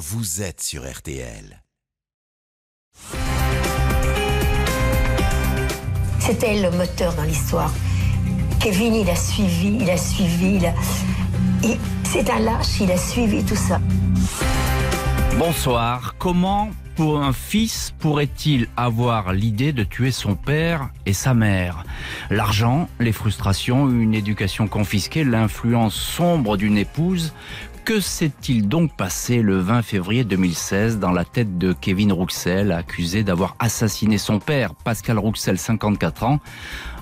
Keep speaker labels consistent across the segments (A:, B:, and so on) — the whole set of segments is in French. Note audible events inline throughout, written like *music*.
A: vous êtes sur RTL.
B: C'était le moteur dans l'histoire. Kevin, il a suivi, il a suivi, il a... Et c'est un lâche, il a suivi tout ça.
C: Bonsoir. Comment pour un fils pourrait-il avoir l'idée de tuer son père et sa mère? L'argent, les frustrations, une éducation confisquée, l'influence sombre d'une épouse. Que s'est-il donc passé le 20 février 2016 dans la tête de Kevin Rouxel, accusé d'avoir assassiné son père, Pascal Rouxel, 54 ans?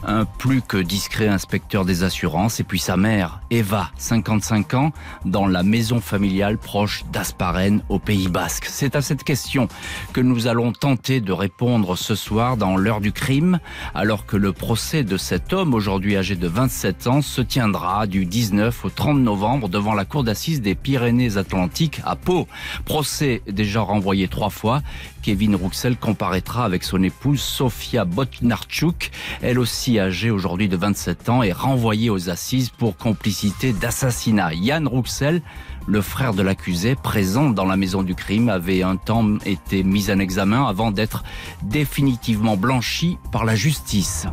C: Un plus que discret inspecteur des assurances, et puis sa mère, Eva, 55 ans, dans la maison familiale proche d'Asparen, au Pays Basque. C'est à cette question que nous allons tenter de répondre ce soir dans l'heure du crime, alors que le procès de cet homme, aujourd'hui âgé de 27 ans, se tiendra du 19 au 30 novembre devant la cour d'assises des Pyrénées-Atlantiques à Pau. Procès déjà renvoyé trois fois. Kevin Rouxel comparaîtra avec son épouse Sofia Botnarchuk, elle aussi âgé aujourd'hui de 27 ans, est renvoyé aux assises pour complicité d'assassinat. Yann Rouxel, le frère de l'accusé, présent dans la maison du crime, avait un temps été mis en examen avant d'être définitivement blanchi par la justice.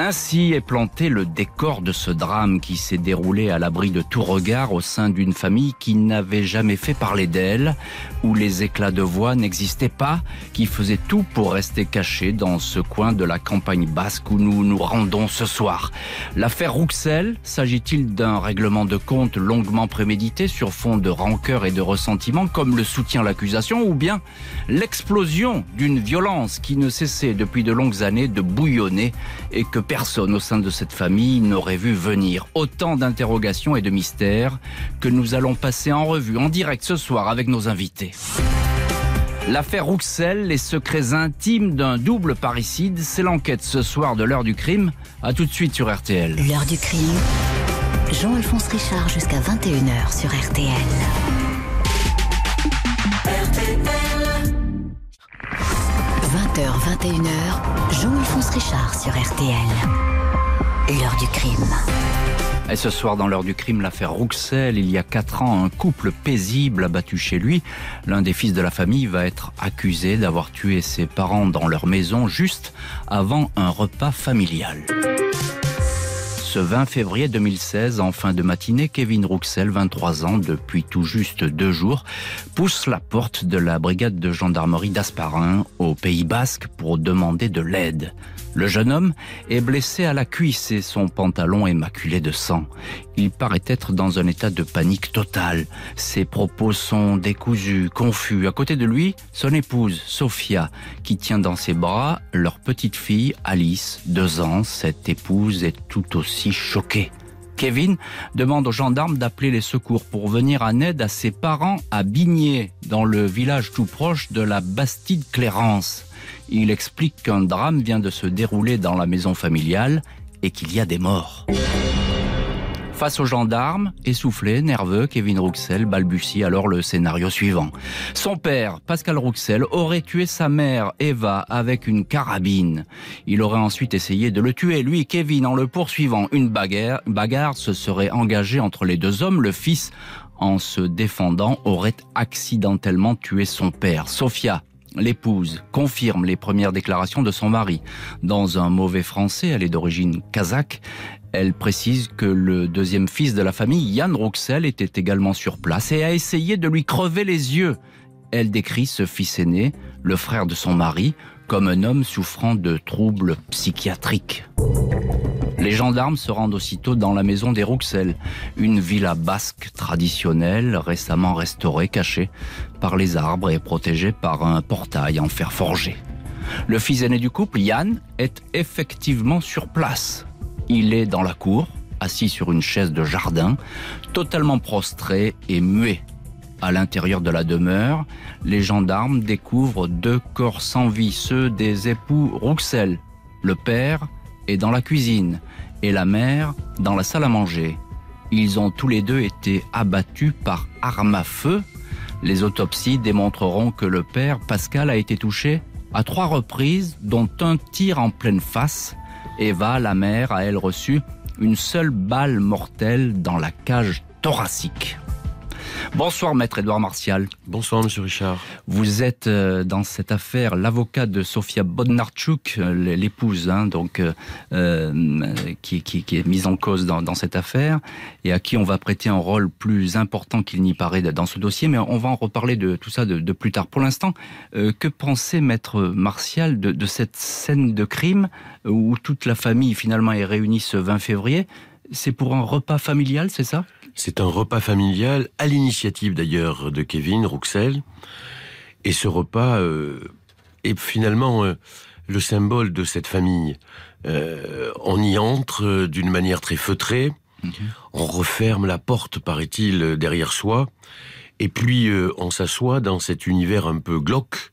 C: Ainsi est planté le décor de ce drame qui s'est déroulé à l'abri de tout regard au sein d'une famille qui n'avait jamais fait parler d'elle, où les éclats de voix n'existaient pas, qui faisait tout pour rester caché dans ce coin de la campagne basque où nous nous rendons ce soir. L'affaire Rouxel, s'agit-il d'un règlement de compte longuement prémédité sur fond de rancœur et de ressentiment, comme le soutient l'accusation, ou bien l'explosion d'une violence qui ne cessait depuis de longues années de bouillonner et que personne au sein de cette famille n'aurait vu venir. Autant d'interrogations et de mystères que nous allons passer en revue en direct ce soir avec nos invités. L'affaire Rouxel, les secrets intimes d'un double parricide, c'est l'enquête ce soir de l'heure du crime. A tout de suite sur RTL.
D: L'heure du crime. Jean-Alphonse Richard jusqu'à 21h sur RTL. 20h, 21h, Jean-Alphonse Richard sur RTL. L'heure du crime.
C: Et ce soir, dans l'heure du crime, l'affaire Rouxel, il y a quatre ans, un couple paisible abattu chez lui. L'un des fils de la famille va être accusé d'avoir tué ses parents dans leur maison juste avant un repas familial. Ce 20 février 2016, en fin de matinée, Kevin Rouxel, 23 ans, depuis tout juste deux jours, pousse la porte de la brigade de gendarmerie d'Asparin, au Pays Basque, pour demander de l'aide. Le jeune homme est blessé à la cuisse et son pantalon est maculé de sang. Il paraît être dans un état de panique totale. Ses propos sont décousus, confus. À côté de lui, son épouse, Sophia, qui tient dans ses bras leur petite fille, Alice, deux ans. Cette épouse est tout aussi choquée. Kevin demande aux gendarmes d'appeler les secours pour venir en aide à ses parents à Bigné, dans le village tout proche de la Bastide Clérance. Il explique qu'un drame vient de se dérouler dans la maison familiale et qu'il y a des morts. Face aux gendarmes, essoufflé, nerveux, Kevin Rouxel balbutie alors le scénario suivant. Son père, Pascal Rouxel, aurait tué sa mère, Eva, avec une carabine. Il aurait ensuite essayé de le tuer, lui, Kevin, en le poursuivant. Une bagarre, bagarre se serait engagée entre les deux hommes. Le fils, en se défendant, aurait accidentellement tué son père. Sophia, L'épouse confirme les premières déclarations de son mari. Dans un mauvais français, elle est d'origine kazakh, elle précise que le deuxième fils de la famille, Yann Rouxel, était également sur place et a essayé de lui crever les yeux. Elle décrit ce fils aîné, le frère de son mari, comme un homme souffrant de troubles psychiatriques. Les gendarmes se rendent aussitôt dans la maison des Rouxel, une villa basque traditionnelle récemment restaurée, cachée par les arbres et protégée par un portail en fer forgé. Le fils aîné du couple, Yann, est effectivement sur place. Il est dans la cour, assis sur une chaise de jardin, totalement prostré et muet. À l'intérieur de la demeure, les gendarmes découvrent deux corps sans vie, ceux des époux Rouxel, le père est dans la cuisine et la mère dans la salle à manger. Ils ont tous les deux été abattus par arme à feu. Les autopsies démontreront que le père, Pascal, a été touché à trois reprises, dont un tir en pleine face. Eva, la mère, a elle reçu une seule balle mortelle dans la cage thoracique. Bonsoir maître Edouard Martial.
E: Bonsoir monsieur Richard.
C: Vous êtes euh, dans cette affaire l'avocat de Sofia Bodnarchuk, euh, l'épouse hein, donc euh, qui, qui, qui, est mise en cause dans, dans, cette affaire et à qui on va prêter un rôle plus important qu'il n'y paraît dans ce dossier. Mais on va en reparler de tout ça de, de plus tard. Pour l'instant, que pensait maître Martial de, de cette scène de crime où toute la famille finalement est réunie ce 20 février? C'est pour un repas familial, c'est ça?
E: C'est un repas familial, à l'initiative d'ailleurs de Kevin Rouxel. Et ce repas euh, est finalement euh, le symbole de cette famille. Euh, on y entre d'une manière très feutrée. Okay. On referme la porte, paraît-il, derrière soi. Et puis on s'assoit dans cet univers un peu glauque.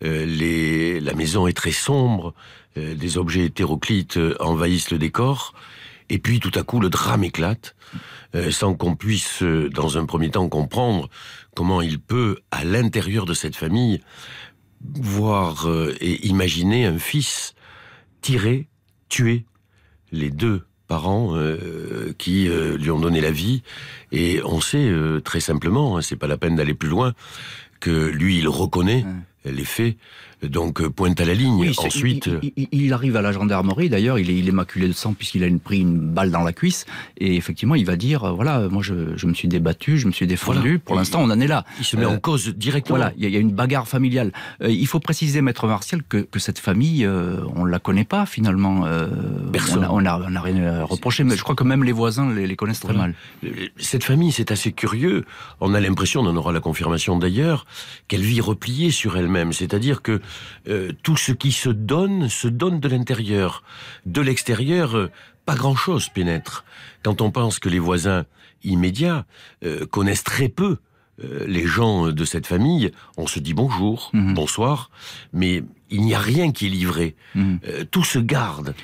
E: Les... La maison est très sombre. des objets hétéroclites envahissent le décor. Et puis tout à coup, le drame éclate, sans qu'on puisse, euh, dans un premier temps, comprendre comment il peut, à l'intérieur de cette famille, voir euh, et imaginer un fils tirer, tuer les deux parents euh, qui euh, lui ont donné la vie. Et on sait euh, très simplement, hein, c'est pas la peine d'aller plus loin, que lui, il reconnaît les faits donc euh, pointe à la ligne.
C: Oui,
E: Ensuite,
C: il, il, il, arrive à la gendarmerie. D'ailleurs, il est, il est maculé de sang puisqu'il a une, pris une balle dans la cuisse. Et effectivement, il va dire voilà, moi, je, je me suis débattu, je me suis défendu. Voilà. Pour l'instant, on en est là.
E: Il se met euh, en cause directement.
C: Voilà, il y, a, il y, a une bagarre familiale. Euh, il faut préciser, maître Martial, que, que cette famille, euh, on la connaît pas finalement. Euh,
E: Personne.
C: On a, on a, rien à reprocher, mais je crois que même les voisins les, les connaissent très
E: voilà.
C: mal.
E: Cette famille, c'est assez curieux. On a l'impression, on en aura la confirmation d'ailleurs, qu'elle vit repliée sur elle-même. C'est-à-dire que euh, tout ce qui se donne se donne de l'intérieur. De l'extérieur, euh, pas grand-chose pénètre. Quand on pense que les voisins immédiats euh, connaissent très peu les gens de cette famille, on se dit bonjour, mmh. bonsoir, mais il n'y a rien qui est livré. Mmh. tout se garde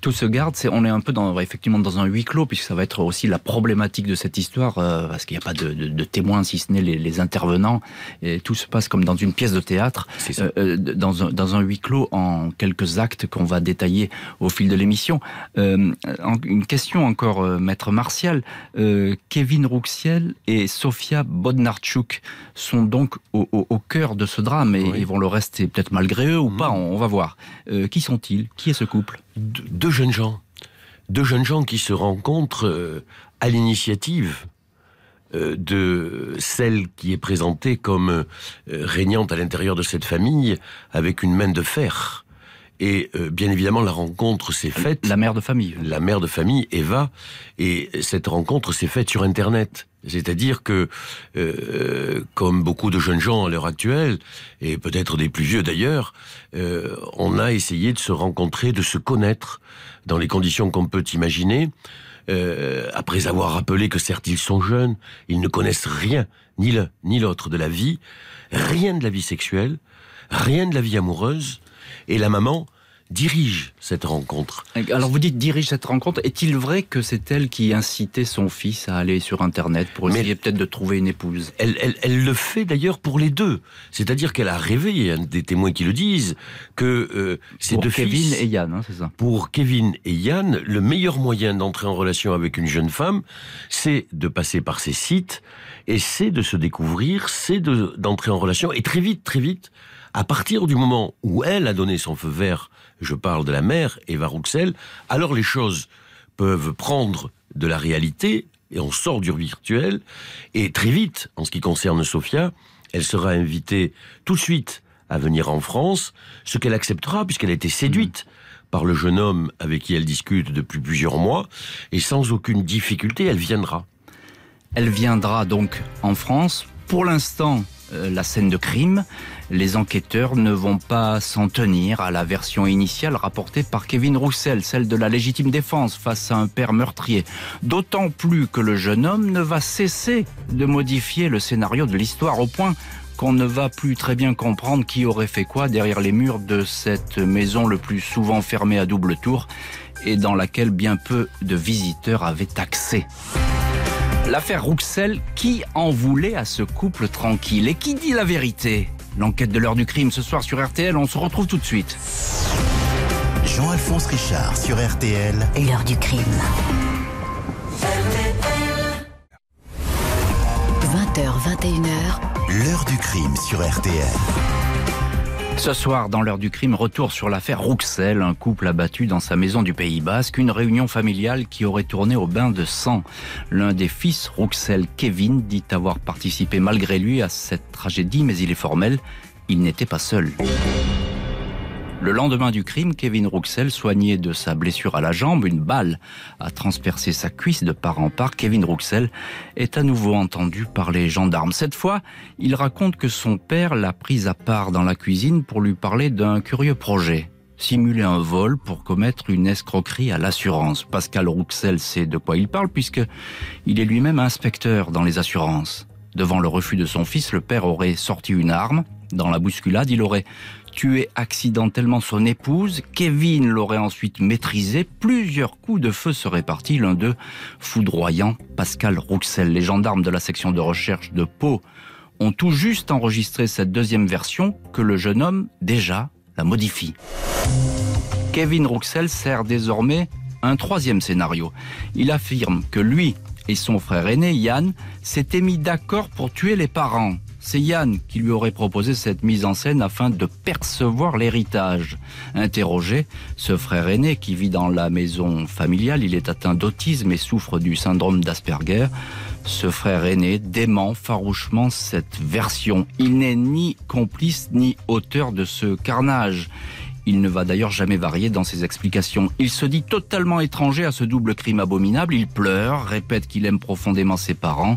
C: tout se garde. c'est on est un peu dans, effectivement dans un huis clos, puisque ça va être aussi la problématique de cette histoire, euh, parce qu'il n'y a pas de, de, de, témoins, si ce n'est les, les, intervenants. Et tout se passe comme dans une pièce de théâtre, euh, dans, un, dans un huis clos, en quelques actes qu'on va détailler au fil de l'émission. Euh, une question encore, euh, maître Martial. Euh, Kevin Rouxiel et Sofia Bodnarchuk sont donc au, au, au, cœur de ce drame, et oui. ils vont le rester peut-être malgré eux ou mmh. pas, on, on va voir. Euh, qui sont-ils? Qui est ce couple?
E: Deux jeunes gens, deux jeunes gens qui se rencontrent euh, à l'initiative euh, de celle qui est présentée comme euh, régnante à l'intérieur de cette famille avec une main de fer. Et euh, bien évidemment, la rencontre s'est faite.
C: La mère de famille.
E: La mère de famille, Eva. Et cette rencontre s'est faite sur Internet. C'est-à-dire que, euh, comme beaucoup de jeunes gens à l'heure actuelle, et peut-être des plus vieux d'ailleurs, euh, on a essayé de se rencontrer, de se connaître dans les conditions qu'on peut imaginer. Euh, après avoir rappelé que certes ils sont jeunes, ils ne connaissent rien, ni l'un ni l'autre de la vie, rien de la vie sexuelle, rien de la vie amoureuse, et la maman dirige cette rencontre.
C: Alors vous dites dirige cette rencontre. Est-il vrai que c'est elle qui incitait son fils à aller sur Internet pour essayer peut-être de trouver une épouse?
E: Elle, elle, elle, le fait d'ailleurs pour les deux. C'est-à-dire qu'elle a rêvé, il y a des témoins qui le disent, que euh, ces
C: pour
E: deux
C: Kevin
E: fils...
C: et Yann, hein, c'est ça
E: Pour Kevin et Yann, le meilleur moyen d'entrer en relation avec une jeune femme, c'est de passer par ces sites, et c'est de se découvrir, c'est d'entrer de, en relation, et très vite, très vite, à partir du moment où elle a donné son feu vert, je parle de la mère, Eva Rouxel, alors les choses peuvent prendre de la réalité et on sort du virtuel. Et très vite, en ce qui concerne Sophia, elle sera invitée tout de suite à venir en France, ce qu'elle acceptera puisqu'elle a été séduite par le jeune homme avec qui elle discute depuis plusieurs mois, et sans aucune difficulté, elle viendra.
C: Elle viendra donc en France. Pour l'instant, euh, la scène de crime, les enquêteurs ne vont pas s'en tenir à la version initiale rapportée par Kevin Roussel, celle de la légitime défense face à un père meurtrier. D'autant plus que le jeune homme ne va cesser de modifier le scénario de l'histoire au point qu'on ne va plus très bien comprendre qui aurait fait quoi derrière les murs de cette maison le plus souvent fermée à double tour et dans laquelle bien peu de visiteurs avaient accès. L'affaire Rouxel, qui en voulait à ce couple tranquille et qui dit la vérité L'enquête de l'heure du crime ce soir sur RTL, on se retrouve tout de suite.
A: Jean-Alphonse Richard sur RTL.
D: L'heure du crime. 20h, 20h21h.
A: L'heure du crime sur RTL.
C: Ce soir, dans l'heure du crime, retour sur l'affaire Rouxel, un couple abattu dans sa maison du Pays Basque, une réunion familiale qui aurait tourné au bain de sang. L'un des fils, Rouxel Kevin, dit avoir participé malgré lui à cette tragédie, mais il est formel, il n'était pas seul. Le lendemain du crime, Kevin Rouxel, soigné de sa blessure à la jambe, une balle a transpercé sa cuisse de part en part. Kevin Rouxel est à nouveau entendu par les gendarmes. Cette fois, il raconte que son père l'a pris à part dans la cuisine pour lui parler d'un curieux projet. Simuler un vol pour commettre une escroquerie à l'assurance. Pascal Rouxel sait de quoi il parle puisque il est lui-même inspecteur dans les assurances. Devant le refus de son fils, le père aurait sorti une arme. Dans la bousculade, il aurait tué accidentellement son épouse. Kevin l'aurait ensuite maîtrisé. Plusieurs coups de feu seraient partis, l'un d'eux foudroyant Pascal Rouxel. Les gendarmes de la section de recherche de Pau ont tout juste enregistré cette deuxième version que le jeune homme, déjà, la modifie. Kevin Rouxel sert désormais un troisième scénario. Il affirme que lui et son frère aîné, Yann, s'étaient mis d'accord pour tuer les parents. C'est Yann qui lui aurait proposé cette mise en scène afin de percevoir l'héritage. Interrogé, ce frère aîné qui vit dans la maison familiale, il est atteint d'autisme et souffre du syndrome d'Asperger. Ce frère aîné dément farouchement cette version. Il n'est ni complice ni auteur de ce carnage. Il ne va d'ailleurs jamais varier dans ses explications. Il se dit totalement étranger à ce double crime abominable. Il pleure, répète qu'il aime profondément ses parents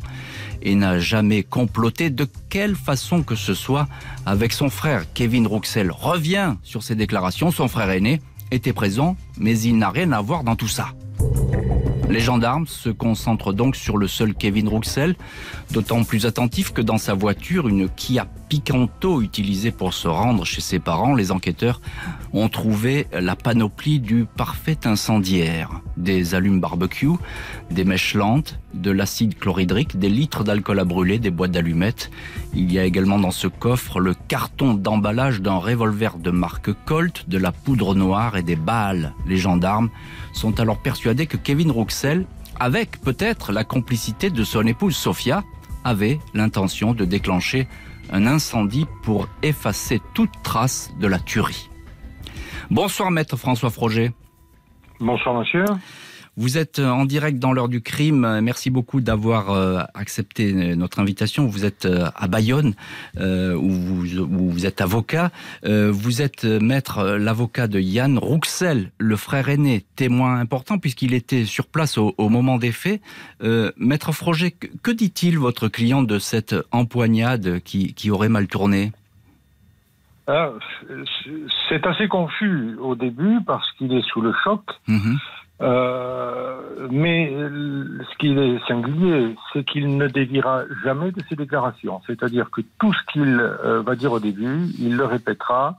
C: et n'a jamais comploté de quelle façon que ce soit avec son frère. Kevin Rouxel revient sur ses déclarations. Son frère aîné était présent, mais il n'a rien à voir dans tout ça. Les gendarmes se concentrent donc sur le seul Kevin Rouxel, d'autant plus attentif que dans sa voiture, une Kia Picanto utilisée pour se rendre chez ses parents, les enquêteurs ont trouvé la panoplie du parfait incendiaire. Des allumes barbecue, des mèches lentes, de l'acide chlorhydrique, des litres d'alcool à brûler, des boîtes d'allumettes. Il y a également dans ce coffre le carton d'emballage d'un revolver de marque Colt, de la poudre noire et des balles. Les gendarmes sont alors persuadés que Kevin Rouxel, avec peut-être la complicité de son épouse Sophia, avait l'intention de déclencher un incendie pour effacer toute trace de la tuerie. Bonsoir maître François Froger.
F: Bonsoir monsieur.
C: Vous êtes en direct dans l'heure du crime. Merci beaucoup d'avoir euh, accepté notre invitation. Vous êtes euh, à Bayonne, euh, où, vous, où, vous, êtes avocat. vous êtes maître, l'avocat de Yann Rouxel, le frère aîné, témoin important puisqu'il était sur place au, au moment des faits. maître Froger, que, que dit-il votre client de cette empoignade qui, qui aurait mal tourné?
F: Ah, c'est assez confus au début parce qu'il est sous le choc. Mmh. Euh, mais ce qui est singulier, c'est qu'il ne déviera jamais de ses déclarations. C'est-à-dire que tout ce qu'il euh, va dire au début, il le répétera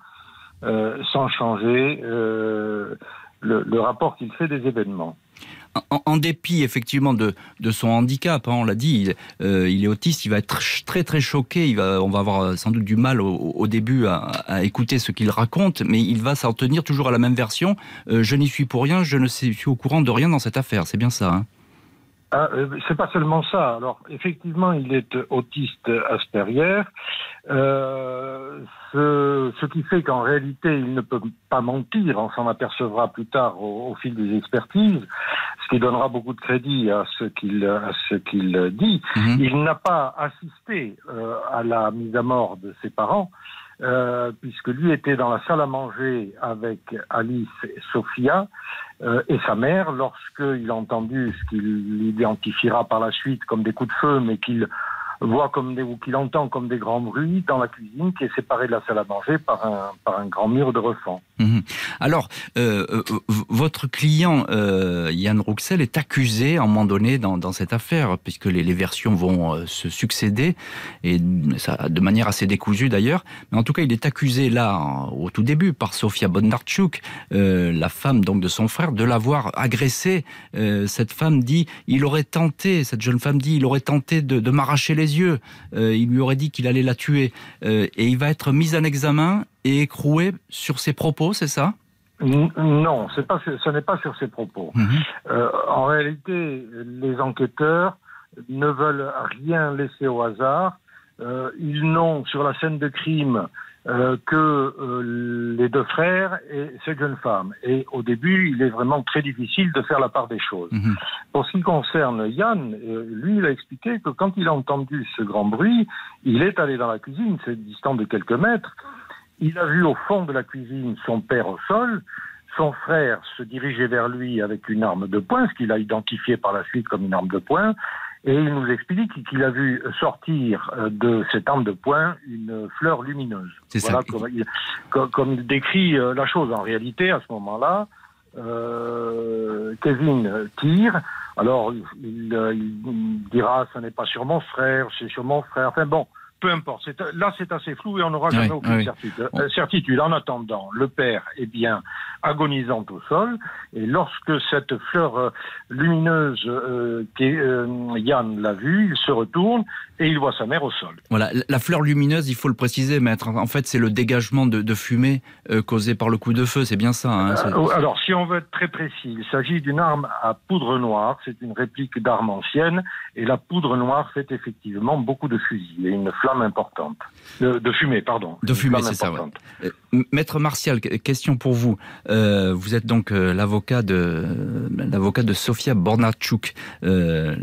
F: euh, sans changer le, rapport qu'il fait des événements
C: en, dépit effectivement de, de son handicap, hein, on l'a dit, il, euh, il, est autiste, il va être très très choqué, on va avoir euh, sans doute du mal au, début à, à, écouter ce qu'il raconte, mais il va s'en tenir toujours à la même version. Euh, je n'y suis pour rien, je ne suis au courant de rien dans cette affaire, c'est bien ça. Hein
F: ah, euh, c'est pas seulement ça. Alors, effectivement, il est autiste Asperger, euh, ce, ce, qui fait qu'en réalité, il ne peut pas mentir. On s'en apercevra plus tard au, au, fil des expertises, ce qui donnera beaucoup de crédit à ce qu'il ce qu'il dit. Mmh. Il n'a pas assisté euh, à la mise à mort de ses parents. Euh, puisque lui était dans la salle à manger avec Alice et Sophia euh, et sa mère lorsqu'il a entendu ce qu'il identifiera par la suite comme des coups de feu, mais qu'il voit comme des, ou qu'il entend comme des grands bruits dans la cuisine qui est séparée de la salle à manger par un, par un grand mur de refend.
C: Mmh. Alors, euh, euh votre client euh, Yann Rouxel est accusé à un moment donné dans, dans cette affaire, puisque les, versions vont euh, se succéder, et ça, de manière assez décousue d'ailleurs. Mais en tout cas, il est accusé là, au tout début, par Sofia Bondarchuk, la femme donc de son frère, de l'avoir agressé. cette femme dit, il aurait tenté, cette jeune femme dit, il aurait tenté de, de m'arracher les yeux. Il lui aurait dit qu'il allait la tuer. Et il va être mis en examen et écroué sur ses propos, c'est ça?
F: Non, pas, ce n'est pas sur ses propos. Mmh. Euh, en réalité, les enquêteurs ne veulent rien laisser au hasard. Euh, ils n'ont sur la scène de crime euh, que les deux frères et cette jeune femme. Et au début, il est vraiment très difficile de faire la part des choses.
C: Mhm.
F: Pour ce qui concerne Yann, lui, il a expliqué que quand il a entendu ce grand bruit, il est allé dans la cuisine, c'est distant de quelques mètres. Il a vu au fond de la cuisine son père au sol. Son frère se dirigeait vers lui avec une arme de poing, ce qu'il a identifié par la suite comme une arme de poing. Et il nous explique qu'il a vu sortir euh, de cette arme de poing une fleur lumineuse.
C: C'est ça.
F: Voilà comme il, comme- il décrit euh, la chose. En réalité, à ce moment-là, euh, Kevin tire. Alors, il, il dira, ce n'est pas sur mon frère, c'est sur mon frère. Enfin bon, peu importe. Là, c'est assez flou et on n'aura jamais
C: Oui,
F: aucune
C: oui.
F: certitude. Euh, certitude. En attendant, le père est bien agonisant au sol. Et lorsque cette fleur euh, lumineuse, euh, euh, Yann l'a vue, il se retourne et il voit sa mère au sol.
C: Voilà, la fleur lumineuse, il faut le préciser, maître. En fait, c'est le dégagement de, de fumée euh, causé par le coup de feu. C'est bien ça. hein,
F: alors, si on veut être très précis, il s'agit d'une arme à poudre noire. C'est une réplique d'arme ancienne. Et la poudre noire fait effectivement beaucoup de fusils et une flamme importante. De, de fumée, pardon.
C: De fumée, c'est ça, ouais. Euh, Maître Martial, que- question pour vous. Euh, vous êtes donc euh, l'avocat de l'avocat de Sofia Bornachuk, euh,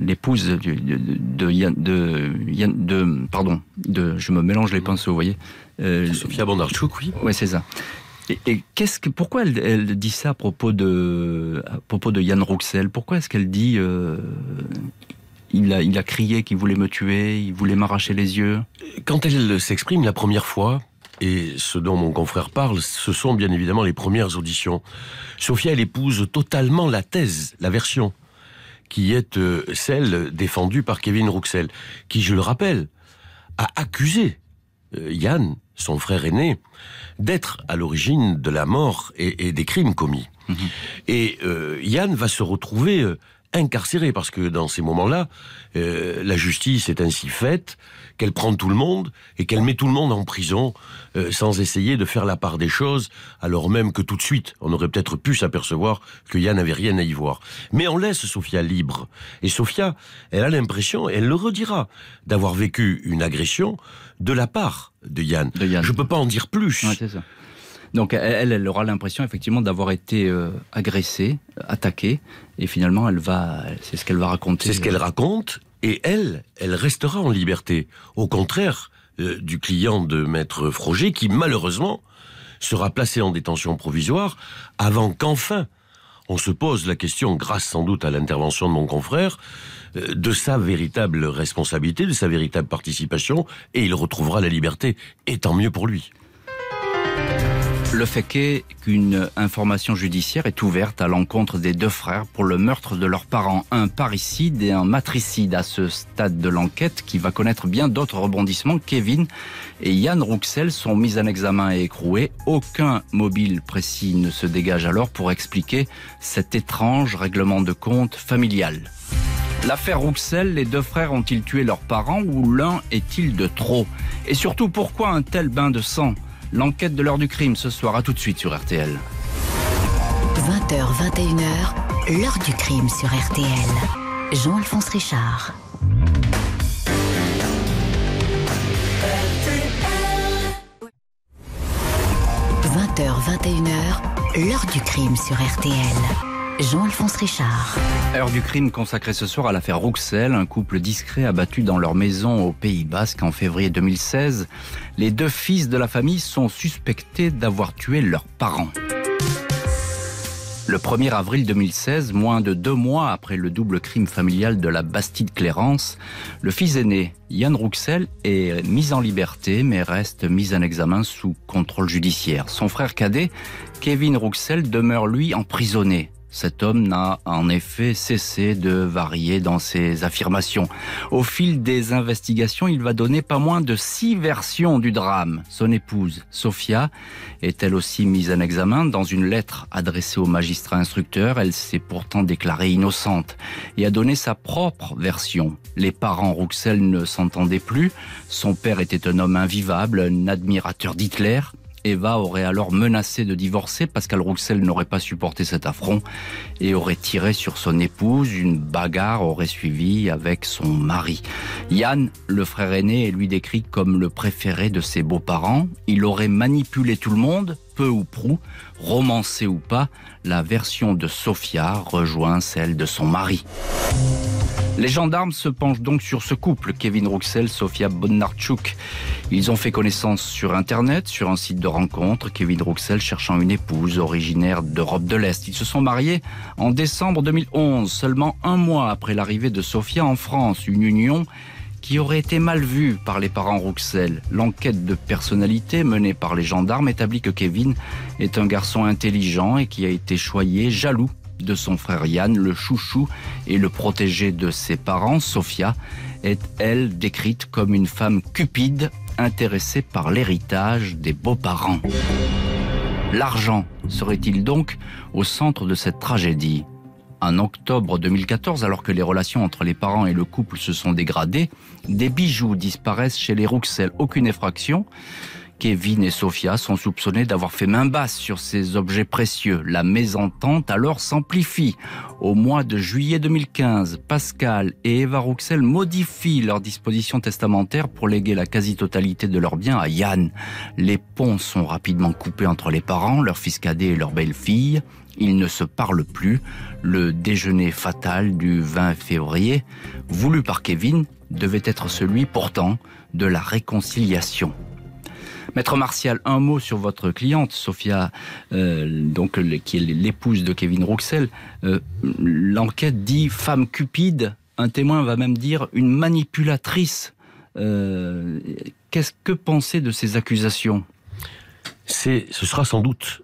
C: l'épouse de, de, Yann- de, de- pardon, de, je me mélange les pinceaux, vous voyez. Euh,
E: Sofia Bondarchuk, oui.
C: Ouais, c'est ça. Et, et qu'est-ce que, pourquoi elle, elle dit ça à propos de, à propos de Yann Rouxel? Pourquoi est-ce qu'elle dit, euh, il a, il a crié qu'il voulait me tuer, il voulait m'arracher les yeux
E: Quand elle s'exprime la première fois, et ce dont mon confrère parle, ce sont bien évidemment les premières auditions. Sophia, elle épouse totalement la thèse, la version, qui est euh, celle défendue par Kevin Rouxel, qui, je le rappelle, a accusé euh, Yann, son frère aîné, d'être à l'origine de la mort et, et des crimes commis. Et euh, Yann va se retrouver incarcéré parce que dans ces moments-là, euh, la justice est ainsi faite qu'elle prend tout le monde et qu'elle met tout le monde en prison euh, sans essayer de faire la part des choses, alors même que tout de suite, on aurait peut-être pu s'apercevoir que Yann n'avait rien à y voir. Mais on laisse Sophia libre. Et Sophia, elle a l'impression, elle le redira, d'avoir vécu une agression de la part de Yann.
C: de Yann
E: Je peux pas en dire plus.
C: Ouais, c'est ça. Donc elle, elle aura l'impression effectivement d'avoir été euh, agressée, attaquée, et finalement elle va, c'est ce qu'elle va raconter.
E: C'est ce qu'elle raconte, et elle, elle restera en liberté. Au contraire euh, du client de Maître Froger, qui malheureusement sera placé en détention provisoire avant qu'enfin on se pose la question, grâce sans doute à l'intervention de mon confrère, euh, de sa véritable responsabilité, de sa véritable participation, et il retrouvera la liberté, et tant mieux pour lui.
C: Le fait est qu'une information judiciaire est ouverte à l'encontre des deux frères pour le meurtre de leurs parents, un parricide et un matricide à ce stade de l'enquête qui va connaître bien d'autres rebondissements. Kevin et Yann Rouxel sont mis en examen et écroués. Aucun mobile précis ne se dégage alors pour expliquer cet étrange règlement de compte familial. L'affaire Rouxel, les deux frères ont-ils tué leurs parents ou l'un est-il de trop? Et surtout, pourquoi un tel bain de sang? L'enquête de l'heure du crime ce soir, à tout de suite sur RTL.
D: 20h, 21h, l'heure du crime sur RTL. Jean-Alphonse Richard. – 20h, 21h, l'heure du crime sur RTL. Jean-Alphonse Richard.
C: Heure du crime consacrée ce soir à l'affaire Rouxel, un couple discret abattu dans leur maison au Pays Basque en février 2016. Les deux fils de la famille sont suspectés d'avoir tué leurs parents. Le 1er avril 2016, moins de deux mois après le double crime familial de la Bastide-Clérance, le fils aîné, Yann Rouxel, est mis en liberté mais reste mis en examen sous contrôle judiciaire. Son frère cadet, Kevin Rouxel, demeure lui emprisonné. Cet homme n'a en effet cessé de varier dans ses affirmations. Au fil des investigations, il va donner pas moins de six versions du drame. Son épouse, Sophia, est elle aussi mise en examen dans une lettre adressée au magistrat instructeur? Elle s'est pourtant déclarée innocente et a donné sa propre version. Les parents Rouxel ne s'entendaient plus. Son père était un homme invivable, un admirateur d'Hitler. Eva aurait alors menacé de divorcer. Pascal Rouxel n'aurait pas supporté cet affront et aurait tiré sur son épouse. Une bagarre aurait suivi avec son mari. Yann, le frère aîné, est lui décrit comme le préféré de ses beaux-parents. Il aurait manipulé tout le monde, peu ou prou, romancé ou pas. La version de Sofia rejoint celle de son mari. Les gendarmes se penchent donc sur ce couple, Kevin Rouxel, Sofia Bonarchuk. Ils ont fait connaissance sur Internet, sur un site de rencontre, Kevin Rouxel cherchant une épouse originaire d'Europe de l'Est. Ils se sont mariés en décembre 2011, seulement un mois après l'arrivée de Sofia en France, une union qui aurait été mal vue par les parents Rouxel. L'enquête de personnalité menée par les gendarmes établit que Kevin est un garçon intelligent et qui a été choyé, jaloux de son frère Yann, le chouchou et le protégé de ses parents, Sophia, est, elle, décrite comme une femme cupide, intéressée par l'héritage des beaux-parents. L'argent serait-il donc au centre de cette tragédie? En octobre 2014, alors que les relations entre les parents et le couple se sont dégradées, des bijoux disparaissent chez les Rouxel. Aucune effraction. Kevin et Sophia sont soupçonnés d'avoir fait main basse sur ces objets précieux. La mésentente alors s'amplifie. Au mois de juillet 2015, Pascal et Eva Rouxel modifient leurs dispositions testamentaires pour léguer la quasi-totalité de leurs biens à Yann. Les ponts sont rapidement coupés entre les parents, leur fils cadet et leur belle-fille. Ils ne se parlent plus. Le déjeuner fatal du 20 février, voulu par Kevin, devait être celui pourtant de la réconciliation. Maître Martial, un mot sur votre cliente, Sophia, euh, donc, qui est l'épouse de Kevin Rouxel. Euh, l'enquête dit femme cupide. Un témoin va même dire une manipulatrice. Euh, qu'est-ce que pensez de ces accusations?
E: Ce sera sans doute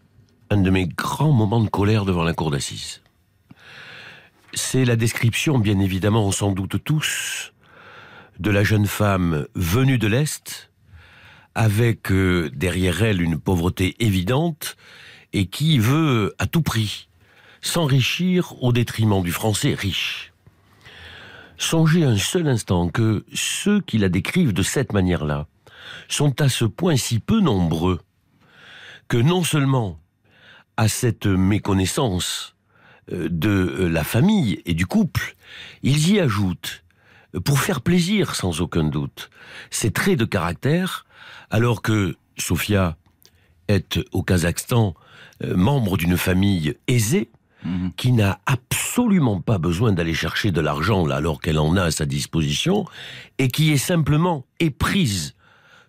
E: un de mes grands moments de colère devant la cour d'assises. C'est la description, bien évidemment, on s'en doute tous, de la jeune femme venue de l'Est, avec euh, derrière elle une pauvreté évidente et qui veut à tout prix s'enrichir au détriment du français riche. Songez un seul instant que ceux qui la décrivent de cette manière-là sont à ce point si peu nombreux que non seulement à cette méconnaissance euh, de la famille et du couple, ils y ajoutent, pour faire plaisir sans aucun doute, ces traits de caractère alors que Sofia est au Kazakhstan euh, membre d'une famille aisée, mhm. qui n'a absolument pas besoin d'aller chercher de l'argent là alors qu'elle en a à sa disposition, et qui est simplement éprise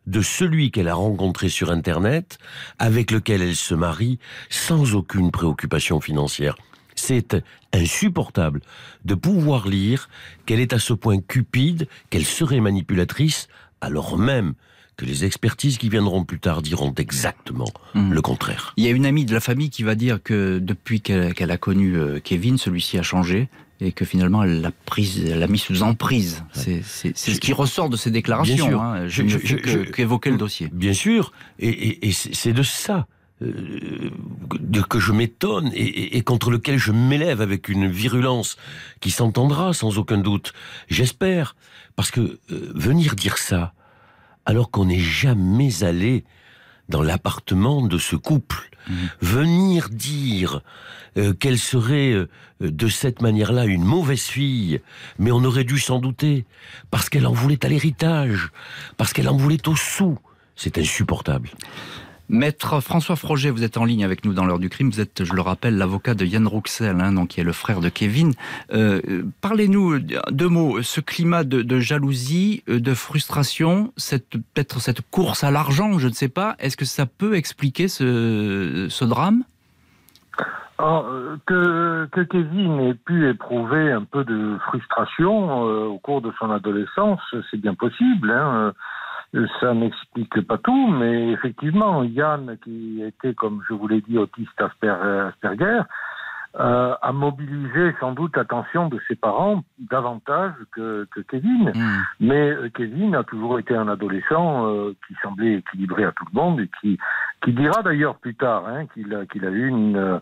E: de celui qu'elle a rencontré sur Internet, avec lequel elle se marie sans aucune préoccupation financière. C'est insupportable de pouvoir lire qu'elle est à ce point cupide, qu'elle serait manipulatrice, alors même que les expertises qui viendront plus tard diront exactement hmm. le contraire.
C: Il y a une amie de la famille qui va dire que depuis qu'elle a connu euh, Kevin, celui-ci a changé et que finalement elle l'a prise, elle l'a mis sous emprise. C'est ce qui ressort de ces déclarations. Bien hein. Je, je, qu'évoquer le dossier.
E: Bien sûr, et, c'est de ça euh, que je m'étonne et, contre lequel je m'élève avec une virulence qui s'entendra sans aucun doute. J'espère, parce que euh, venir dire ça alors qu'on n'est jamais allé dans l'appartement de ce couple. Mmh. Venir dire euh, qu'elle serait euh, de cette manière-là une mauvaise fille, mais on aurait dû s'en douter, parce qu'elle en voulait à l'héritage, parce qu'elle en voulait au sous, c'est insupportable.
C: Maître François Froger, vous êtes en ligne avec nous dans l'heure du crime. Vous êtes, je le rappelle, l'avocat de Yann Rouxel, hein, qui est le frère de Kevin. Euh, Parlez-nous deux mots. Ce climat de, jalousie, euh, de frustration, peut-être cette course à l'argent, je ne sais pas. Est-ce que ça peut expliquer ce, drame?
F: Euh, que, Kevin ait pu éprouver un peu de frustration au cours de son adolescence, c'est bien possible. Hein ça n'explique pas tout, mais effectivement, Yann, qui était, comme je vous l'ai dit, autiste Asperger, euh, a mobilisé sans doute l'attention de ses parents davantage que, que Kevin. Hmm. Mais euh, Kevin a toujours été un adolescent euh, qui semblait équilibré à tout le monde et qui, qui dira d'ailleurs plus tard hein, qu'il a, qu'il a eu une,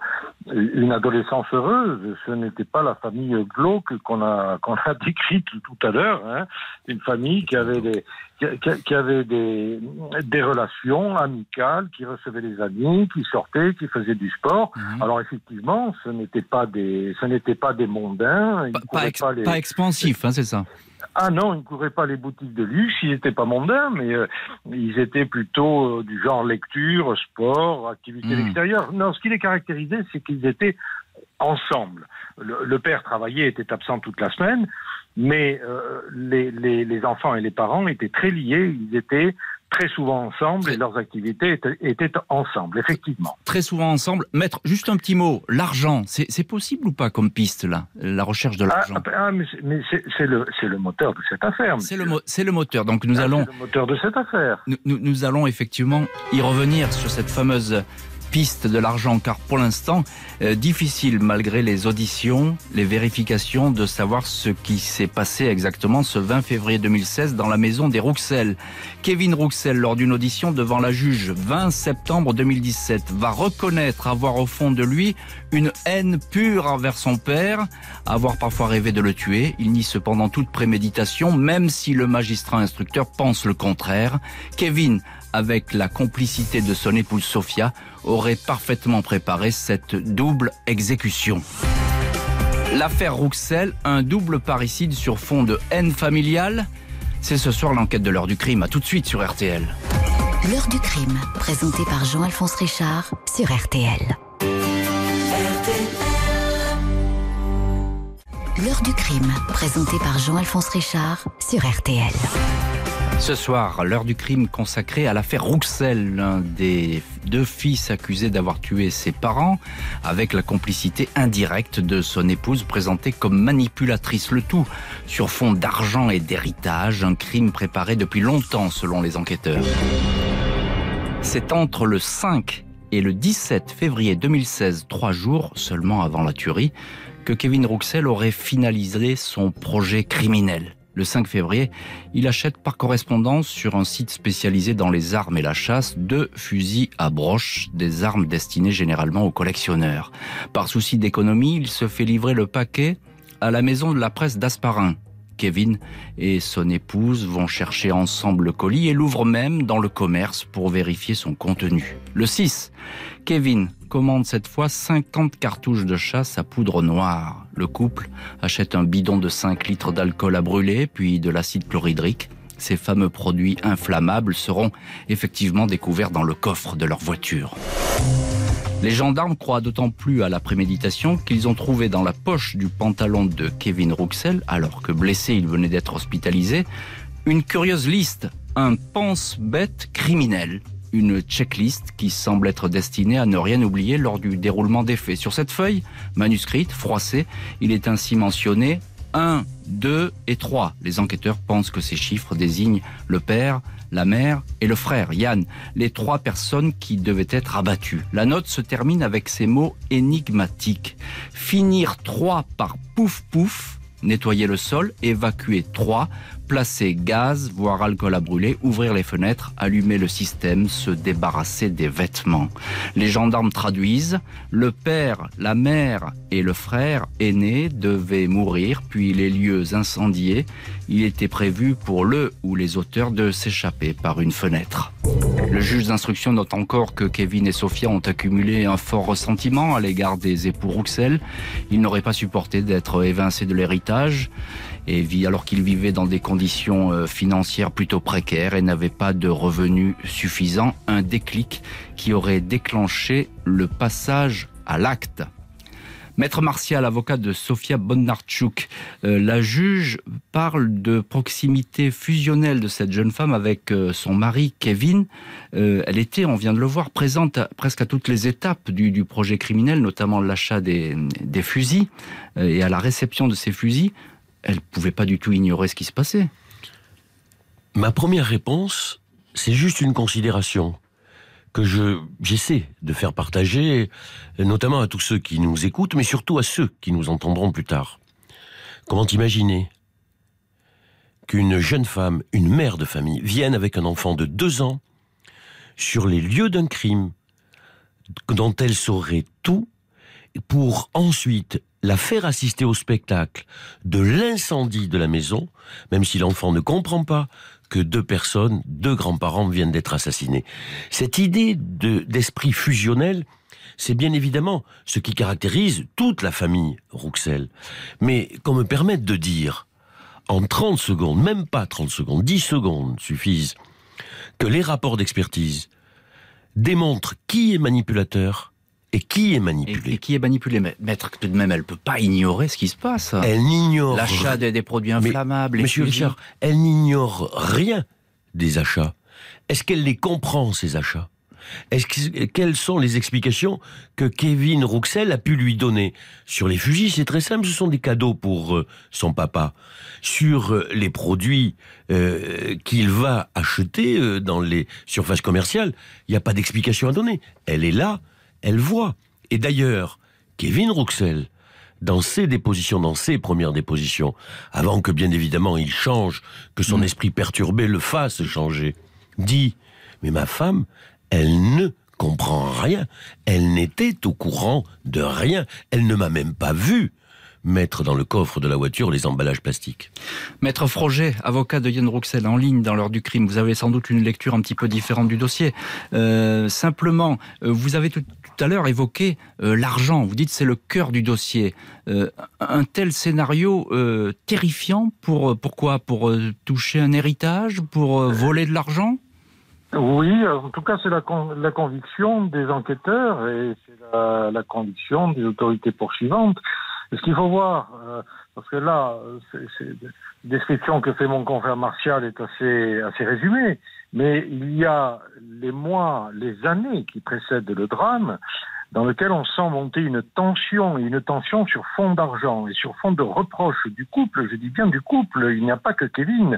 F: une adolescence heureuse. Ce n'était pas la famille glauque qu'on a, *laughs* qu'on a décrite tout à l'heure. Hein. Une famille qui avait des, qui, qui avait des, des relations amicales, qui recevait des amis, qui sortaient, qui faisaient du sport. Mhm. Alors effectivement, ce n'était pas des, ce n'était pas des mondains.
C: Pas, pas, pas, expansif, hein, c'est ça.
F: Ah non, ils ne couraient pas les boutiques de luxe, ils n'étaient pas mondains, mais euh, ils étaient plutôt euh, du genre lecture, sport, activité hmm. extérieure. Non, ce qui les caractérisait, c'est qu'ils étaient ensemble. Le, père travaillait, était absent toute la semaine, mais euh, les, les, les, enfants et les parents étaient très liés, ils étaient très souvent ensemble et leurs activités étaient, ensemble, effectivement.
C: Très souvent ensemble. Maître, juste un petit mot, l'argent, c'est possible ou pas comme piste, là, la recherche de ah, l'argent
F: ah, ah, mais c'est le, le, moteur de cette affaire.
C: C'est le, le, moteur, donc nous ah, allons...
F: le moteur de cette affaire.
C: Nous, nous, nous allons effectivement y revenir sur cette fameuse piste de l'argent, car pour l'instant, euh, difficile malgré les auditions, les vérifications, de savoir ce qui s'est passé exactement ce 20 février 2016 dans la maison des Rouxel. Kevin Rouxel, lors d'une audition devant la juge 20 septembre 2017, va reconnaître avoir au fond de lui une haine pure envers son père, avoir parfois rêvé de le tuer. Il nie cependant toute préméditation, même si le magistrat instructeur pense le contraire. Kevin avec la complicité de son épouse Sophia, aurait parfaitement préparé cette double exécution. L'affaire Rouxel, un double parricide sur fond de haine familiale, c'est ce soir l'enquête de l'heure du crime. À tout de suite sur RTL.
D: L'heure du crime, présenté par Jean-Alphonse Richard sur RTL. L'heure du crime, présenté par Jean-Alphonse Richard sur RTL.
C: Ce soir, l'heure du crime consacrée à l'affaire Rouxel, l'un des deux fils accusés d'avoir tué ses parents, avec la complicité indirecte de son épouse présentée comme manipulatrice. Le tout sur fond d'argent et d'héritage, un crime préparé depuis longtemps selon les enquêteurs. C'est entre le 5 et le 17 février 2016, trois jours seulement avant la tuerie, que Kevin Rouxel aurait finalisé son projet criminel. Le 5 février, il achète par correspondance sur un site spécialisé dans les armes et la chasse deux fusils à broche, des armes destinées généralement aux collectionneurs. Par souci d'économie, il se fait livrer le paquet à la maison de la presse d'Asparin, Kevin et son épouse vont chercher ensemble le colis et l'ouvrent même dans le commerce pour vérifier son contenu. Le 6, Kevin commande cette fois 50 cartouches de chasse à poudre noire. Le couple achète un bidon de 5 litres d'alcool à brûler, puis de l'acide chlorhydrique. Ces fameux produits inflammables seront effectivement découverts dans le coffre de leur voiture. Les gendarmes croient d'autant plus à la préméditation qu'ils ont trouvé dans la poche du pantalon de Kevin Rouxel, alors que blessé il venait d'être hospitalisé, une curieuse liste, un pense-bête criminel, une checklist qui semble être destinée à ne rien oublier lors du déroulement des faits. Sur cette feuille, manuscrite, froissée, il est ainsi mentionné 1, 2 et 3. Les enquêteurs pensent que ces chiffres désignent le père, la mère et le frère, Yann, les trois personnes qui devaient être abattues. La note se termine avec ces mots énigmatiques. Finir trois par pouf pouf, nettoyer le sol, évacuer trois, placer gaz, voire alcool à brûler, ouvrir les fenêtres, allumer le système, se débarrasser des vêtements. Les gendarmes traduisent, le père, la mère et le frère aîné devaient mourir, puis les lieux incendiés. Il était prévu pour le ou les auteurs de s'échapper par une fenêtre. Le juge d'instruction note encore que Kevin et Sophia ont accumulé un fort ressentiment à l'égard des époux Rouxel. Ils n'auraient pas supporté d'être évincés de l'héritage et alors qu'ils vivaient dans des conditions euh, financières plutôt précaires et n'avaient pas de revenus suffisants, un déclic qui aurait déclenché le passage à l'acte. Maître Martial, avocat de Sofia Bondarchuk, euh, la juge parle de proximité fusionnelle de cette jeune femme avec euh, son mari Kevin. elle était, on vient de le voir, présente presque à toutes les étapes du, projet criminel, notamment l'achat des, fusils et à la réception de ces fusils elle pouvait pas du tout ignorer ce qui se passait.
E: Ma première réponse, c'est juste une considération que je j'essaie de faire partager, notamment à tous ceux qui nous écoutent, mais surtout à ceux qui nous entendront plus tard. Comment imaginer qu'une jeune femme, une mère de famille, vienne avec un enfant de deux ans sur les lieux d'un crime, dont elle saurait tout, pour ensuite la faire assister au spectacle de l'incendie de la maison, même si l'enfant ne comprend pas que deux personnes, deux grands-parents viennent d'être assassinés. Cette idée d'esprit fusionnel, c'est bien évidemment ce qui caractérise toute la famille Rouxel. Mais qu'on me permette de dire, en 30 secondes, même pas 30 secondes, 10 secondes suffisent, que les rapports d'expertise démontrent qui est manipulateur et qui est manipulé.
C: Et, qui est manipulé Maître, tout de même, elle peut pas ignorer ce qui se passe.
E: Elle n'ignore...
C: L'achat des, produits inflammables.
E: monsieur Richard, elle n'ignore rien des achats. Est-ce qu'elle les comprend, ces achats? Quelles sont les explications que Kevin Rouxel a pu lui donner? Sur les fusils, c'est très simple, ce sont des cadeaux pour euh, son papa. Sur euh, les produits euh, qu'il va acheter dans les surfaces commerciales, il n'y a pas d'explication à donner. Elle est là, elle voit. Et d'ailleurs, Kevin Rouxel, dans ses dépositions, dans ses premières dépositions, avant que bien évidemment il change, que son mm. esprit perturbé le fasse changer, dit, mais ma femme, elle ne comprend rien. Elle n'était au courant de rien. Elle ne m'a même pas vu mettre dans le coffre de la voiture les emballages plastiques.
C: Maître Froget, avocat de Yann Rouxel en ligne dans l'heure du crime, vous avez sans doute une lecture un petit peu différente du dossier. Euh, simplement, euh, vous avez tout, à l'heure évoqué euh, l'argent. Vous dites c'est le cœur du dossier. un tel scénario terrifiant pour pourquoi? Pour toucher un héritage? Pour voler de l'argent?
F: Oui, en tout cas, c'est la, conviction des enquêteurs et c'est la, conviction des autorités poursuivantes. Ce qu'il faut voir, euh, parce que là, c'est, la description que fait mon confrère Martial est assez, assez résumée, mais il y a les mois, les années qui précèdent le drame, dans lequel on sent monter une tension, une tension sur fond d'argent et sur fond de reproche du couple, je dis bien du couple, il n'y a pas que Kevin,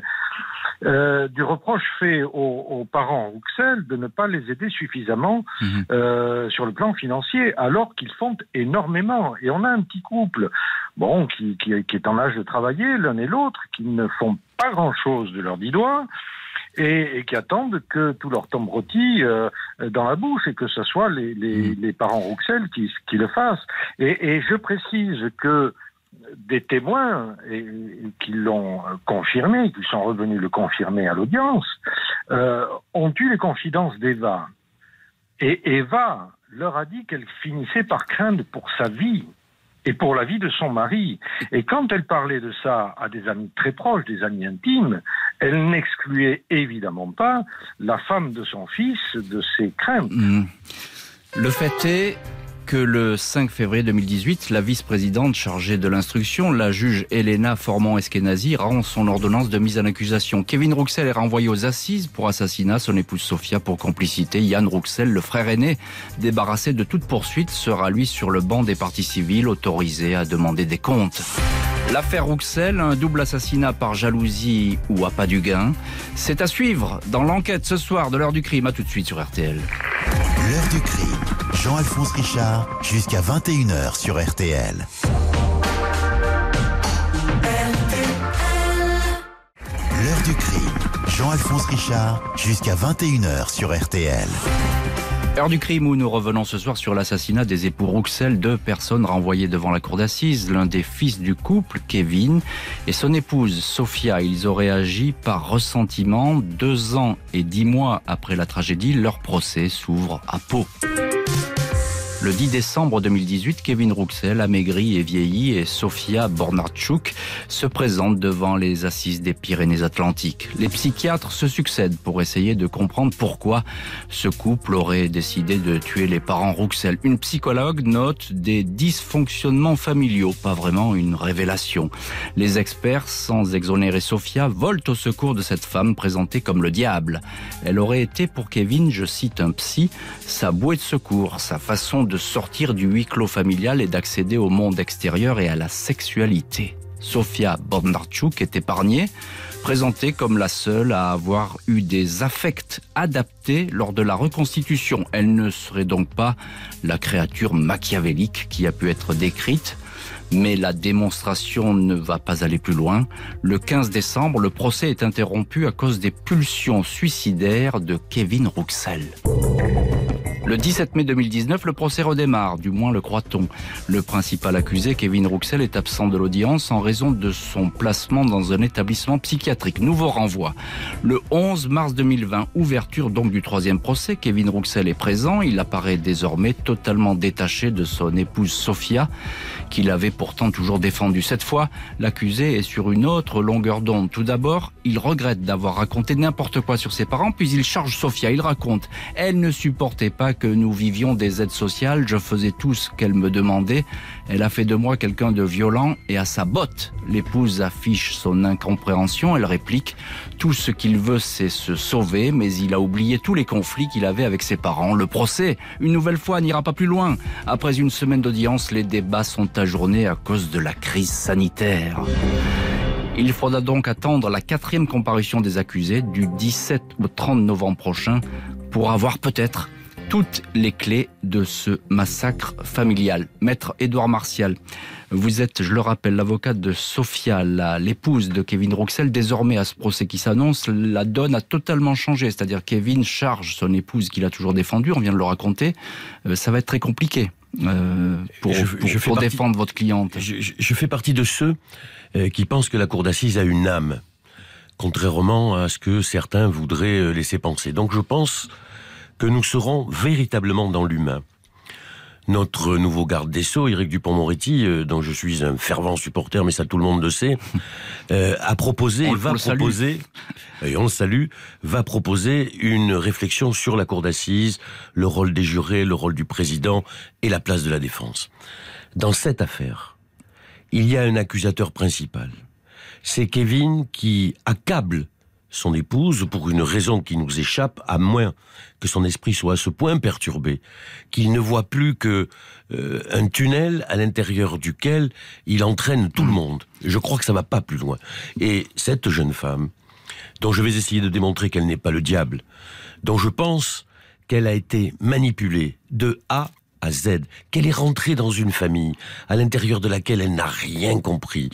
F: euh, du reproche fait aux, parents Rouxel de ne pas les aider suffisamment mhm. euh, sur le plan financier, alors qu'ils font énormément. Et on a un petit couple, bon, qui, qui, qui est en âge de travailler l'un et l'autre, qui ne font pas grand-chose de leurs dix doigts, et, qui attendent que tout leur tombe rôti euh, dans la bouche et que ce soit les, les, mm. les parents Rouxel qui, qui, le fassent. Et, et, je précise que des témoins et, qui l'ont confirmé, qui sont revenus le confirmer à l'audience, euh, ont eu les confidences d'Eva. Et Eva leur a dit qu'elle finissait par craindre pour sa vie et pour la vie de son mari. Et quand elle parlait de ça à des amis très proches, des amis intimes, elle n'excluait évidemment pas la femme de son fils de ses craintes. Mmh.
C: Le fait est que le 5 février 2018, la vice-présidente chargée de l'instruction, la juge Elena Formand-Eskenazi, rend son ordonnance de mise en accusation. Kevin Rouxel est renvoyé aux assises pour assassinat, son épouse Sophia pour complicité. Yann Rouxel, le frère aîné, débarrassé de toute poursuite, sera lui sur le banc des parties civiles, autorisé à demander des comptes. L'affaire Rouxel, un double assassinat par jalousie ou à pas du gain, c'est à suivre dans l'enquête ce soir de l'heure du crime. À tout de suite sur RTL.
A: L'heure du crime. Jean-Alphonse Richard, jusqu'à 21h sur RTL. L'heure du crime. Jean-Alphonse Richard, jusqu'à 21h sur RTL.
C: Heure du crime où nous revenons ce soir sur l'assassinat des époux Rouxel, deux personnes renvoyées devant la cour d'assises, l'un des fils du couple, Kevin, et son épouse, Sophia. Ils auraient agi par ressentiment. Deux ans et dix mois après la tragédie, leur procès s'ouvre à Pau. Le 10 décembre 2018, Kevin Rouxel, amaigri et vieilli, et Sofia Bornarchuk se présentent devant les assises des Pyrénées-Atlantiques. Les psychiatres se succèdent pour essayer de comprendre pourquoi ce couple aurait décidé de tuer les parents Rouxel. Une psychologue note des dysfonctionnements familiaux, pas vraiment une révélation. Les experts, sans exonérer Sofia, volent au secours de cette femme présentée comme le diable. Elle aurait été pour Kevin, je cite un psy, sa bouée de secours, sa façon de sortir du huis clos familial et d'accéder au monde extérieur et à la sexualité. Sofia Bondarchuk est épargnée, présentée comme la seule à avoir eu des affects adaptés lors de la reconstitution. Elle ne serait donc pas la créature machiavélique qui a pu être décrite. Mais la démonstration ne va pas aller plus loin. Le 15 décembre, le procès est interrompu à cause des pulsions suicidaires de Kevin Rouxel. Le 17 mai 2019, le procès redémarre, du moins le croit-on. Le principal accusé, Kevin Rouxel, est absent de l'audience en raison de son placement dans un établissement psychiatrique. Nouveau renvoi. Le 11 mars 2020, ouverture donc du troisième procès. Kevin Rouxel est présent. Il apparaît désormais totalement détaché de son épouse Sophia, qu'il avait pourtant toujours défendue. Cette fois, l'accusé est sur une autre longueur d'onde. Tout d'abord, il regrette d'avoir raconté n'importe quoi sur ses parents, puis il charge Sophia. Il raconte, elle ne supportait pas que nous vivions des aides sociales, je faisais tout ce qu'elle me demandait. Elle a fait de moi quelqu'un de violent et à sa botte. L'épouse affiche son incompréhension, elle réplique tout ce qu'il veut c'est se sauver, mais il a oublié tous les conflits qu'il avait avec ses parents. Le procès, une nouvelle fois, n'ira pas plus loin. Après une semaine d'audience, les débats sont ajournés à cause de la crise sanitaire. Il faudra donc attendre la quatrième comparution des accusés du 17 au 30 novembre prochain pour avoir peut-être toutes les clés de ce massacre familial. Maître Édouard Martial, vous êtes, je le rappelle, l'avocat de Sophia, l'épouse de Kevin Rouxel. Désormais, à ce procès qui s'annonce, la donne a totalement changé. C'est-à-dire Kevin charge son épouse qu'il a toujours défendue, on vient de le raconter. Euh, ça va être très compliqué. Euh, pour, je, défendre votre cliente.
E: Je, fais partie de ceux euh, qui pensent que la cour d'assises a une âme, contrairement à ce que certains voudraient laisser penser. Donc je pense que nous serons véritablement dans l'humain. Notre nouveau garde des Sceaux, Éric Dupont-Moretti, euh, dont je suis un fervent supporter, mais ça tout le monde le sait, euh, a proposé, va proposer, et on le salue, va proposer une réflexion sur la cour d'assises, le rôle des jurés, le rôle du président et la place de la défense. Dans cette affaire, il y a un accusateur principal. C'est Kevin qui accable son épouse pour une raison qui nous échappe, à moins que son esprit soit à ce point perturbé qu'il ne voit plus que euh, un tunnel à l'intérieur duquel il entraîne tout le monde. Je crois que ça va pas plus loin. Et cette jeune femme, dont je vais essayer de démontrer qu'elle n'est pas le diable, dont je pense qu'elle a été manipulée de A Z, qu'elle est rentrée dans une famille à l'intérieur de laquelle elle n'a rien compris,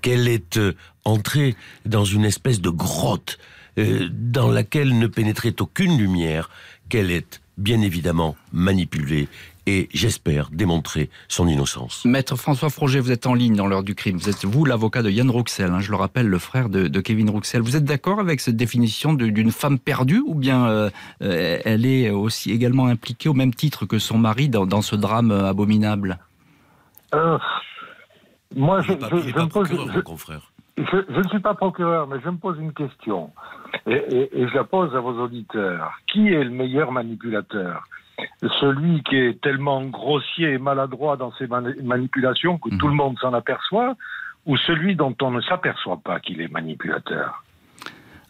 E: qu'elle est euh, entrée dans une espèce de grotte euh, dans laquelle ne pénétrait aucune lumière, qu'elle est bien évidemment manipulée et j'espère démontrer son innocence.
C: Maître François Froger, vous êtes en ligne dans l'heure du crime. Vous êtes vous l'avocat de Yann Rouxel, hein, je le rappelle, le frère de, Kevin Rouxel. Vous êtes d'accord avec cette définition d'une femme perdue ou bien euh, euh, elle est aussi également impliquée au même titre que son mari dans, ce drame euh, abominable
F: Moi, je, je, pose, je, ne suis pas procureur, mais je me pose une question et, et je la pose à vos auditeurs. Qui est le meilleur manipulateur? Celui qui est tellement grossier et maladroit dans ses manipulations que tout le mhm. monde s'en aperçoit, ou celui dont on ne s'aperçoit pas qu'il est manipulateur?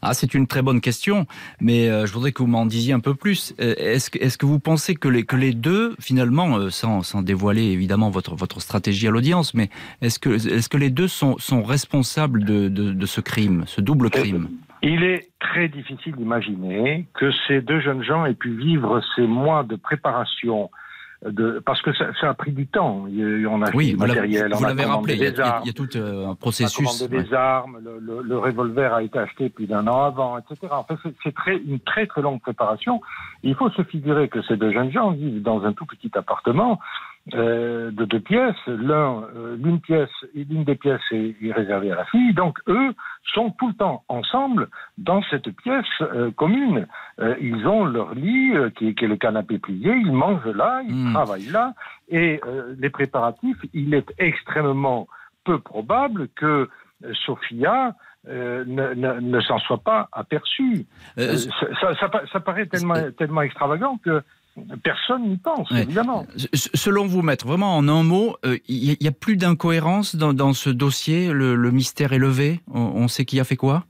C: Ah, c'est une très bonne question, mais euh, je voudrais que vous m'en disiez un peu plus. Euh, est-ce que, est que vous pensez que les, que les deux, finalement, euh, sans, sans dévoiler évidemment votre, votre stratégie à l'audience, mais est-ce que, est que les deux sont, sont responsables de, de, de ce crime, ce double crime?
F: Il est très difficile d'imaginer que ces deux jeunes gens aient pu vivre ces mois de préparation de, parce que ça, a pris du temps. On a
C: oui, du matériel, vous l'avez rappelé, il y, a, il y, a, tout euh, un processus.
F: On a des armes, le, le, revolver a été acheté plus d'un an avant, etc. En fait, c'est très, une très très longue préparation. Il faut se figurer que ces deux jeunes gens vivent dans un tout petit appartement euh, de deux pièces. L'un, euh, l'une pièce, l'une des pièces est, réservée à la fille. Donc eux sont tout le temps ensemble dans cette pièce euh, commune. ils ont leur lit qui, est le canapé plié. Ils mangent là, ils hmm. travaillent là. Et les préparatifs, il est extrêmement peu probable que Sophia ne, ne, s'en soit pas aperçue. Ça, ça, ça, paraît tellement, tellement extravagant que Personne n'y pense, évidemment.
C: Selon vous, maître, vraiment en un mot, il euh, n'y a, plus d'incohérence dans, ce dossier, le, mystère est levé, on, sait qui a fait quoi?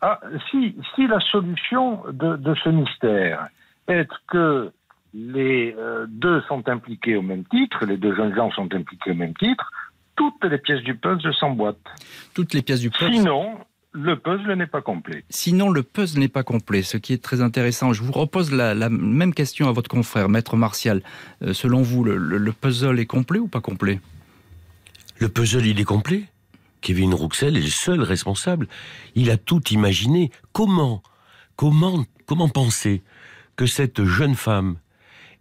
F: Ah, si, si la solution de, ce mystère est que les euh, deux sont impliqués au même titre, les deux jeunes gens sont impliqués au même titre, toutes les pièces du puzzle s'emboîtent.
C: Toutes les pièces du puzzle
F: Sinon, le puzzle n'est pas complet.
C: Sinon, le puzzle n'est pas complet, ce qui est très intéressant. Je vous repose la, même question à votre confrère, Maître Martial. Euh, selon vous, le, puzzle est complet ou pas complet?
E: Le puzzle, il est complet. Kevin Rouxel est le seul responsable. Il a tout imaginé. Comment, comment, comment penser que cette jeune femme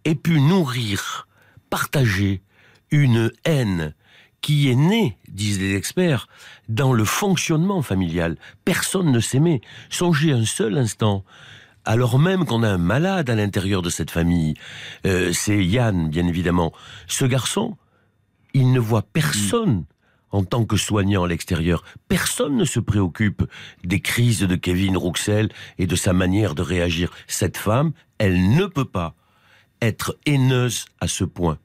E: ait pu nourrir, partager une haine qui est née, disent les experts, dans le fonctionnement familial. Personne ne s'aimait. Songez un seul instant alors même qu'on a un malade à l'intérieur de cette famille. Euh, c'est Yann, bien évidemment. Ce garçon, il ne voit personne en tant que soignant à l'extérieur. Personne ne se préoccupe des crises de Kevin Rouxel et de sa manière de réagir. Cette femme, elle ne peut pas être haineuse à ce point.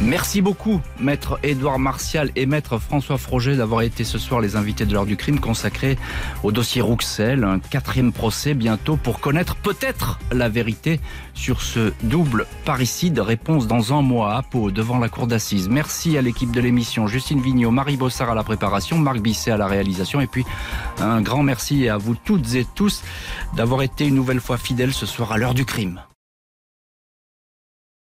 C: Merci beaucoup, maître Édouard Martial et maître François Froger, d'avoir été ce soir les invités de l'heure du crime consacré au dossier Rouxel. Un quatrième procès bientôt pour connaître peut-être la vérité sur ce double parricide. Réponse dans un mois à Pau, devant la cour d'assises. Merci à l'équipe de l'émission, Justine Vignot, Marie Bossard à la préparation, Marc Bisset à la réalisation. Et puis, un grand merci à vous toutes et tous d'avoir été une nouvelle fois fidèles ce soir à l'heure du crime.